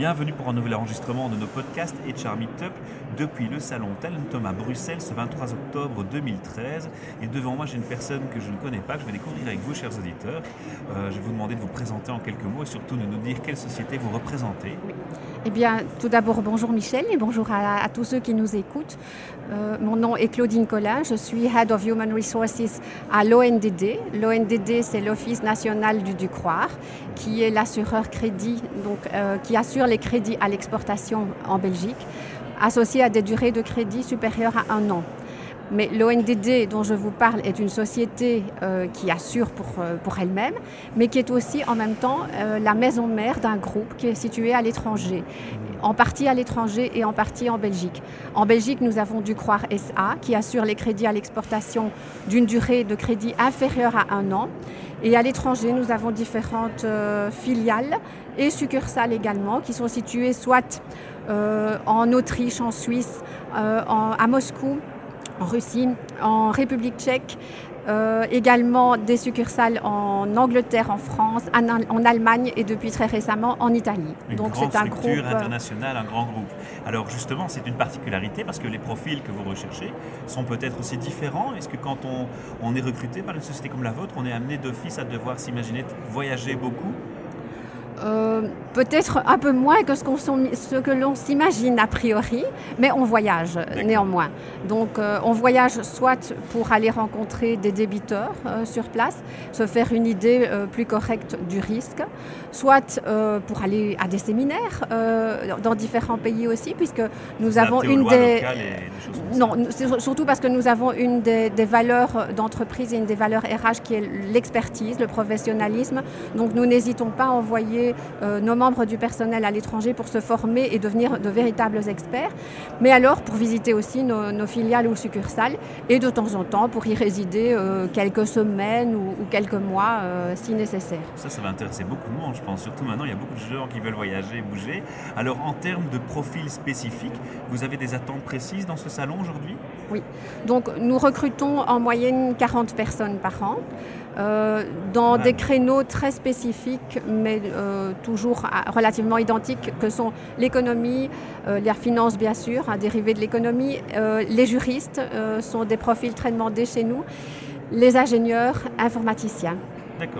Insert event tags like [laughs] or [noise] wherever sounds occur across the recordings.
Bienvenue pour un nouvel enregistrement de nos podcasts HR Meetup depuis le salon Talentum à Bruxelles ce 23 octobre 2013. Et devant moi, j'ai une personne que je ne connais pas, que je vais découvrir avec vous, chers auditeurs. Euh, je vais vous demander de vous présenter en quelques mots et surtout de nous dire quelle société vous représentez. Eh bien, tout d'abord, bonjour Michel et bonjour à, tous ceux qui nous écoutent. Euh, mon nom est Claudine Collin, je suis Head of Human Resources à l'ONDD. L'ONDD, c'est l'Office national du Ducroire, qui est l'assureur crédit, donc, euh, qui assure les crédits à l'exportation en Belgique, associés à des durées de crédit supérieures à un an. Mais l'ONDD dont je vous parle est une société euh, qui assure pour, euh, pour elle-même, mais qui est aussi en même temps euh, la maison mère d'un groupe qui est situé à l'étranger, en partie à l'étranger et en partie en Belgique. En Belgique, nous avons Ducroire SA qui assure les crédits à l'exportation d'une durée de crédit inférieure à un an. Et à l'étranger, nous avons différentes euh, filiales et succursales également qui sont situées soit euh, en Autriche, en Suisse, euh, à Moscou, en Russie, en République tchèque, euh, également des succursales en Angleterre, en France, en, Al- en Allemagne et depuis très récemment en Italie. Une Donc c'est un groupe. euh, internationale, un grand groupe. Alors justement, c'est une particularité parce que les profils que vous recherchez sont peut-être aussi différents. Est-ce que quand on, on est recruté par une société comme la vôtre, on est amené d'office à devoir s'imaginer voyager beaucoup Euh, Peut-être un peu moins que ce, qu'on s'en- ce que l'on s'imagine a priori, mais on voyage néanmoins. Donc euh, on voyage soit pour aller rencontrer des débiteurs euh, sur place, se faire une idée plus correcte du risque, soit pour aller à des séminaires dans différents pays aussi, puisque nous avons une des... et. Non, surtout parce que nous avons une des, des valeurs d'entreprise et une des valeurs RH qui est l'expertise, le professionnalisme. Donc nous n'hésitons pas à envoyer euh, nos membres du personnel à l'étranger pour se former et devenir de véritables experts, mais alors pour visiter aussi nos, nos filiales ou succursales et de temps en temps pour y résider euh, quelques semaines ou, ou quelques mois euh, si nécessaire. Ça, ça va intéresser beaucoup de monde, je pense. Surtout maintenant, il y a beaucoup de gens qui veulent voyager, bouger. Alors, en termes de profil spécifique, vous avez des attentes précises dans ce salon aujourd'hui? Donc nous recrutons en moyenne 40 personnes par an. Euh, dans des créneaux très spécifiques, mais euh, toujours à- relativement identiques, que sont l'économie, euh, la finance bien sûr, un dérivé de l'économie, euh, les juristes sont des profils très demandés chez nous, les ingénieurs, informaticiens.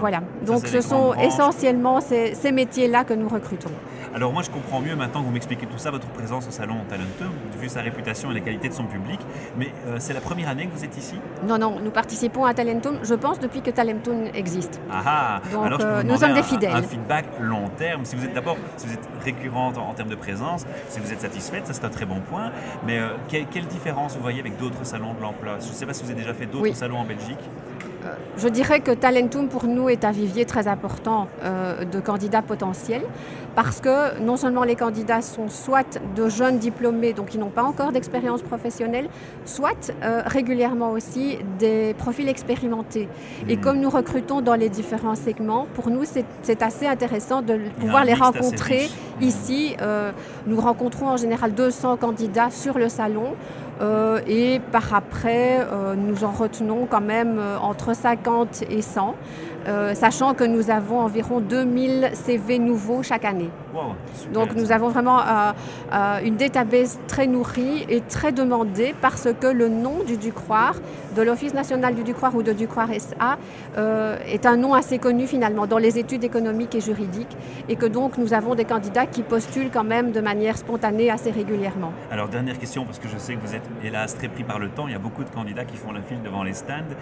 Voilà, donc ce sont essentiellement ces, ces métiers-là que nous recrutons. Alors, moi, je comprends mieux maintenant que vous m'expliquez tout ça, votre présence au salon Talentum, vu sa réputation et la qualité de son public. Mais euh, c'est la première année que vous êtes ici? Non, non, nous participons à Talentum, je pense, depuis que Talentum existe. Ah ah Donc, Alors, je peux euh, vous nous sommes des un- fidèles. Un, feedback long terme. Si vous êtes d'abord, si vous êtes récurrente en, en termes de présence, si vous êtes satisfaite, ça c'est un très bon point. Mais euh, quelle, quelle différence vous voyez avec d'autres salons de l'emploi? Je ne sais pas si vous avez déjà fait d'autres Oui. salons en Belgique. Je dirais que Talentum pour nous est un vivier très important euh, de candidats potentiels parce que non seulement les candidats sont soit de jeunes diplômés, donc qui n'ont pas encore d'expérience professionnelle, soit euh, régulièrement aussi des profils expérimentés. Et Hmm. comme nous recrutons dans les différents segments, pour nous c'est assez intéressant de pouvoir les rencontrer ici. Euh, nous rencontrons en général 200 candidats sur le salon. Euh, et par après, euh, nous en retenons quand même euh, entre 50 et 100, euh, sachant que nous avons environ 2000 CV nouveaux chaque année. Wow, Donc nous avons vraiment euh, euh, une database très nourrie et très demandée parce que le nom du Ducroire, de l'Office national du Ducroire ou de Ducroire SA, euh, est un nom assez connu finalement dans les études économiques et juridiques et que donc nous avons des candidats qui postulent quand même de manière spontanée assez régulièrement. Alors, dernière question, parce que je sais que vous êtes hélas très pris par le temps. Il y a beaucoup de candidats qui font la file devant les stands.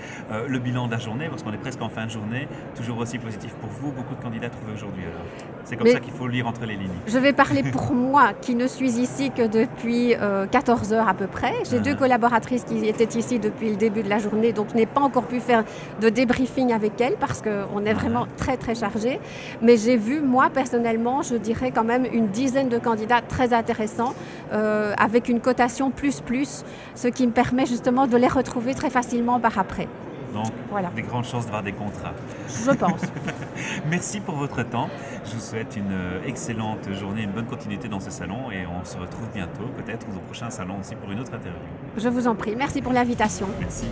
Le bilan de la journée, parce qu'on est presque en fin de journée, toujours aussi positif pour vous. Beaucoup de candidats trouvés aujourd'hui alors. C'est comme Mais- ça qu'il faut lire entre les lignes. Je vais parler [laughs] pour moi, qui ne suis ici que depuis euh, 14 heures à peu près. J'ai Ah. deux collaboratrices qui étaient ici depuis le début de la journée, donc je n'ai pas encore pu faire de débriefing avec elles parce qu'on est vraiment très très chargé. Mais j'ai vu, moi personnellement, je dirais quand même une dizaine de candidats très intéressants, euh, avec une cotation plus plus, ce qui me permet justement de les retrouver très facilement par après. Donc, Voilà. des grandes chances d'avoir des contrats. Je pense. [laughs] Merci pour votre temps. Je vous souhaite une euh, excellente journée, une bonne continuité dans ce salon et on se retrouve bientôt, peut-être au prochain salon aussi pour une autre interview. Je vous en prie. Merci pour l'invitation. Merci.